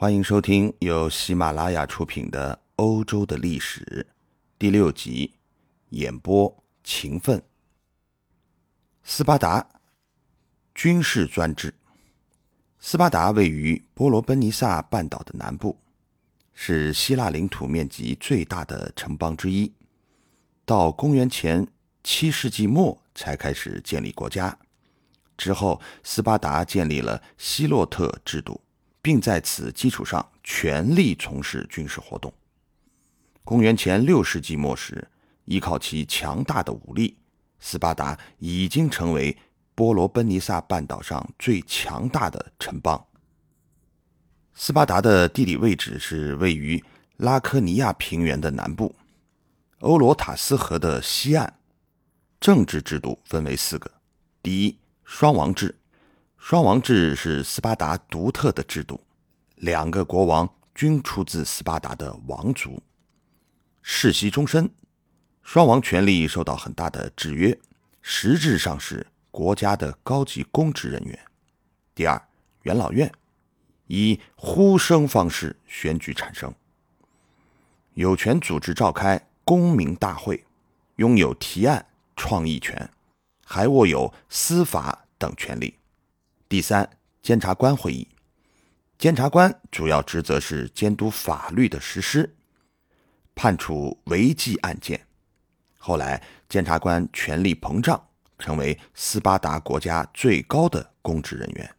欢迎收听由喜马拉雅出品的《欧洲的历史》第六集，演播勤奋。斯巴达军事专制。斯巴达位于波罗奔尼撒半岛的南部，是希腊领土面积最大的城邦之一。到公元前七世纪末才开始建立国家。之后，斯巴达建立了希洛特制度。并在此基础上全力从事军事活动。公元前六世纪末时，依靠其强大的武力，斯巴达已经成为波罗奔尼撒半岛上最强大的城邦。斯巴达的地理位置是位于拉科尼亚平原的南部，欧罗塔斯河的西岸。政治制度分为四个：第一，双王制。双王制是斯巴达独特的制度，两个国王均出自斯巴达的王族，世袭终身。双王权力受到很大的制约，实质上是国家的高级公职人员。第二，元老院以呼声方式选举产生，有权组织召开公民大会，拥有提案创意权，还握有司法等权利。第三，监察官会议，监察官主要职责是监督法律的实施，判处违纪案件。后来，监察官权力膨胀，成为斯巴达国家最高的公职人员。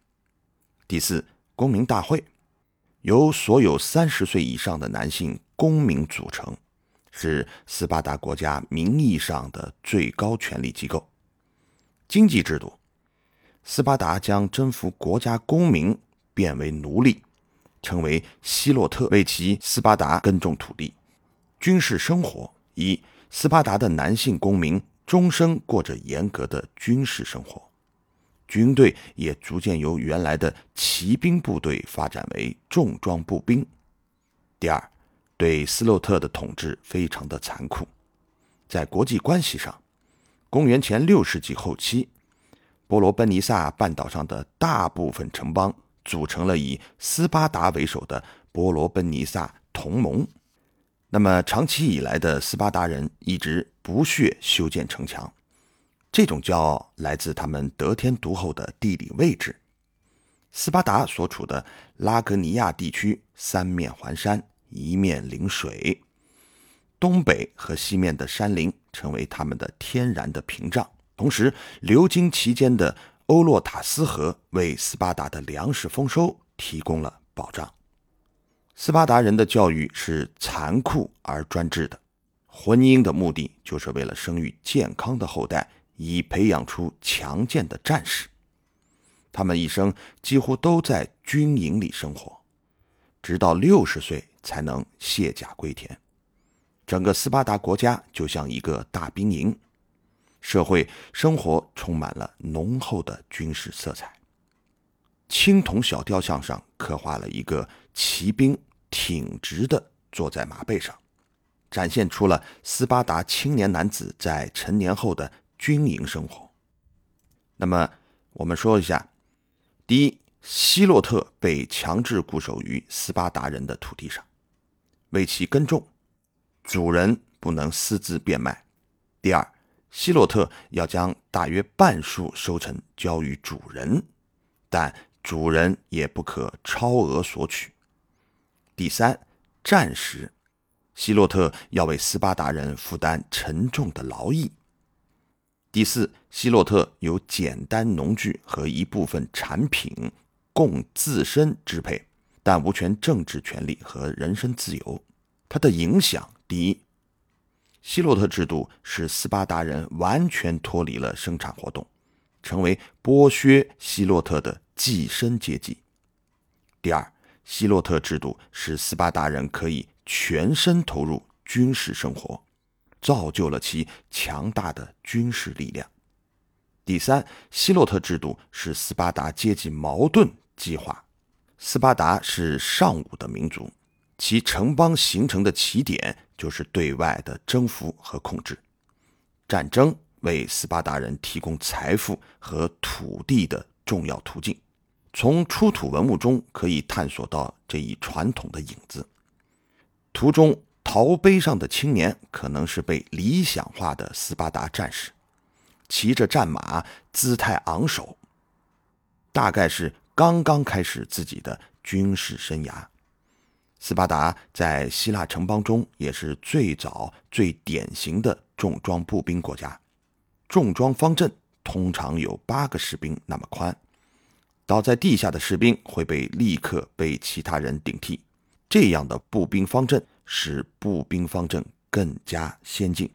第四，公民大会由所有三十岁以上的男性公民组成，是斯巴达国家名义上的最高权力机构。经济制度。斯巴达将征服国家公民变为奴隶，成为希洛特为其斯巴达耕种土地。军事生活一，斯巴达的男性公民终生过着严格的军事生活，军队也逐渐由原来的骑兵部队发展为重装步兵。第二，对斯洛特的统治非常的残酷。在国际关系上，公元前六世纪后期。波罗奔尼撒半岛上的大部分城邦组成了以斯巴达为首的波罗奔尼撒同盟。那么，长期以来的斯巴达人一直不屑修建城墙，这种骄傲来自他们得天独厚的地理位置。斯巴达所处的拉格尼亚地区三面环山，一面临水，东北和西面的山林成为他们的天然的屏障。同时，流经其间的欧洛塔斯河为斯巴达的粮食丰收提供了保障。斯巴达人的教育是残酷而专制的，婚姻的目的就是为了生育健康的后代，以培养出强健的战士。他们一生几乎都在军营里生活，直到六十岁才能卸甲归田。整个斯巴达国家就像一个大兵营。社会生活充满了浓厚的军事色彩。青铜小雕像上刻画了一个骑兵挺直的坐在马背上，展现出了斯巴达青年男子在成年后的军营生活。那么，我们说一下：第一，希洛特被强制固守于斯巴达人的土地上，为其耕种，主人不能私自变卖；第二，希洛特要将大约半数收成交予主人，但主人也不可超额索取。第三，战时，希洛特要为斯巴达人负担沉重的劳役。第四，希洛特有简单农具和一部分产品供自身支配，但无权政治权利和人身自由。它的影响，第一。希洛特制度使斯巴达人完全脱离了生产活动，成为剥削希洛特的寄生阶级。第二，希洛特制度使斯巴达人可以全身投入军事生活，造就了其强大的军事力量。第三，希洛特制度使斯巴达阶级矛盾激化。斯巴达是尚武的民族。其城邦形成的起点就是对外的征服和控制，战争为斯巴达人提供财富和土地的重要途径。从出土文物中可以探索到这一传统的影子。图中陶碑上的青年可能是被理想化的斯巴达战士，骑着战马，姿态昂首，大概是刚刚开始自己的军事生涯。斯巴达在希腊城邦中也是最早、最典型的重装步兵国家。重装方阵通常有八个士兵那么宽，倒在地下的士兵会被立刻被其他人顶替。这样的步兵方阵使步兵方阵更加先进。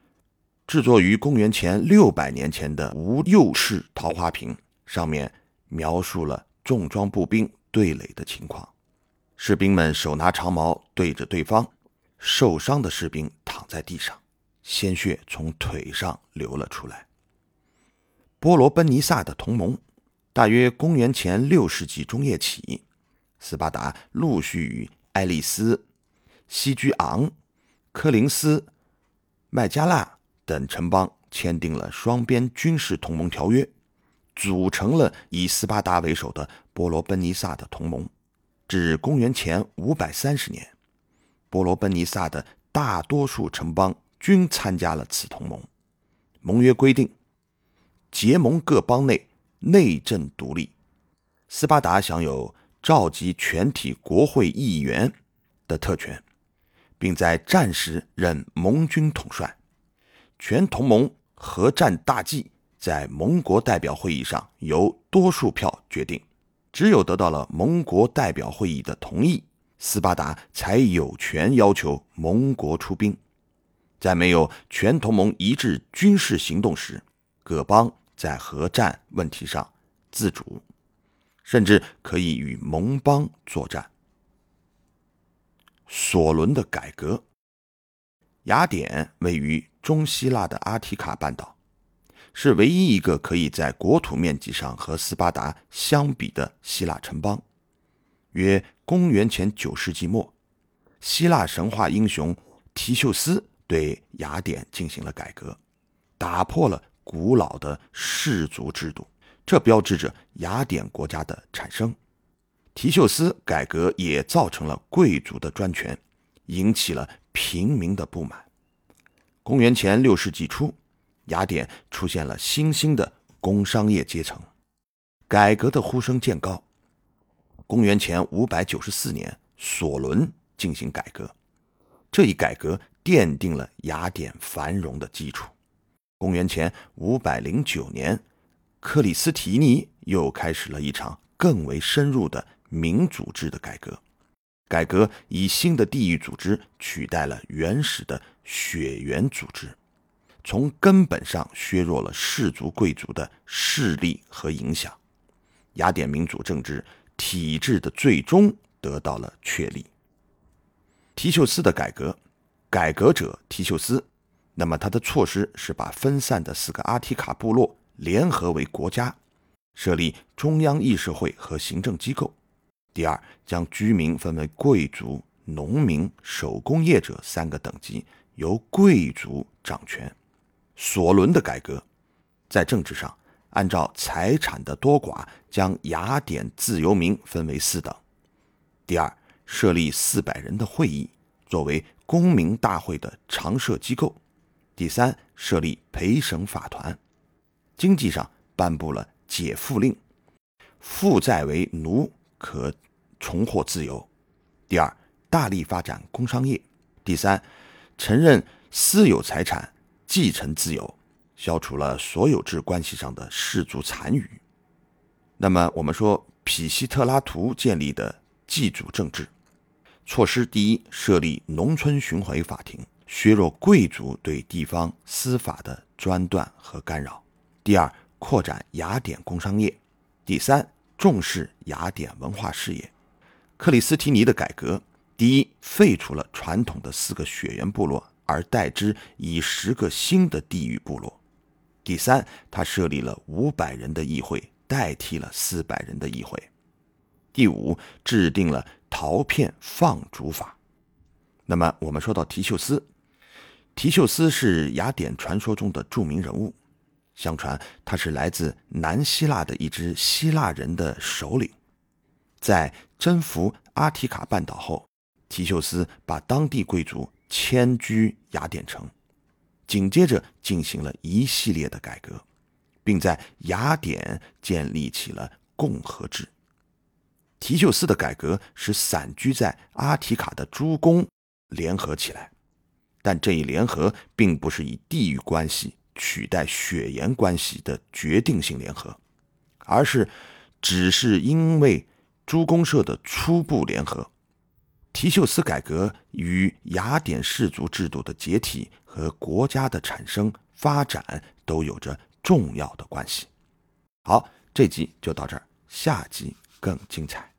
制作于公元前六百年前的无釉式桃花瓶上面描述了重装步兵对垒的情况。士兵们手拿长矛对着对方，受伤的士兵躺在地上，鲜血从腿上流了出来。波罗奔尼撒的同盟，大约公元前六世纪中叶起，斯巴达陆续与爱丽丝、西居昂、科林斯、麦加纳等城邦签订了双边军事同盟条约，组成了以斯巴达为首的波罗奔尼撒的同盟。至公元前五百三十年，波罗奔尼撒的大多数城邦均参加了此同盟。盟约规定，结盟各邦内内政独立，斯巴达享有召集全体国会议员的特权，并在战时任盟军统帅。全同盟核战大计在盟国代表会议上由多数票决定。只有得到了盟国代表会议的同意，斯巴达才有权要求盟国出兵。在没有全同盟一致军事行动时，各邦在核战问题上自主，甚至可以与盟邦作战。索伦的改革，雅典位于中希腊的阿提卡半岛。是唯一一个可以在国土面积上和斯巴达相比的希腊城邦。约公元前九世纪末，希腊神话英雄提修斯对雅典进行了改革，打破了古老的氏族制度，这标志着雅典国家的产生。提修斯改革也造成了贵族的专权，引起了平民的不满。公元前六世纪初。雅典出现了新兴的工商业阶层，改革的呼声渐高。公元前五百九十四年，索伦进行改革，这一改革奠定了雅典繁荣的基础。公元前五百零九年，克里斯提尼又开始了一场更为深入的民主制的改革，改革以新的地域组织取代了原始的血缘组织。从根本上削弱了氏族贵族的势力和影响，雅典民主政治体制的最终得到了确立。提修斯的改革，改革者提修斯，那么他的措施是把分散的四个阿提卡部落联合为国家，设立中央议事会和行政机构。第二，将居民分为贵族、农民、手工业者三个等级，由贵族掌权。索伦的改革，在政治上按照财产的多寡，将雅典自由民分为四等。第二，设立四百人的会议，作为公民大会的常设机构。第三，设立陪审法团。经济上颁布了解赋令，负债为奴可重获自由。第二，大力发展工商业。第三，承认私有财产。继承自由，消除了所有制关系上的氏族残余。那么，我们说皮西特拉图建立的祭祖政治措施：第一，设立农村巡回法庭，削弱贵族对地方司法的专断和干扰；第二，扩展雅典工商业；第三，重视雅典文化事业。克里斯提尼的改革：第一，废除了传统的四个血缘部落。而代之以十个新的地域部落。第三，他设立了五百人的议会，代替了四百人的议会。第五，制定了陶片放逐法。那么，我们说到提修斯，提修斯是雅典传说中的著名人物。相传他是来自南希腊的一支希腊人的首领，在征服阿提卡半岛后，提修斯把当地贵族迁居雅典城，紧接着进行了一系列的改革，并在雅典建立起了共和制。提修斯的改革使散居在阿提卡的诸公联合起来，但这一联合并不是以地域关系取代血缘关系的决定性联合，而是只是因为。诸公社的初步联合，提修斯改革与雅典氏族制度的解体和国家的产生发展都有着重要的关系。好，这集就到这儿，下集更精彩。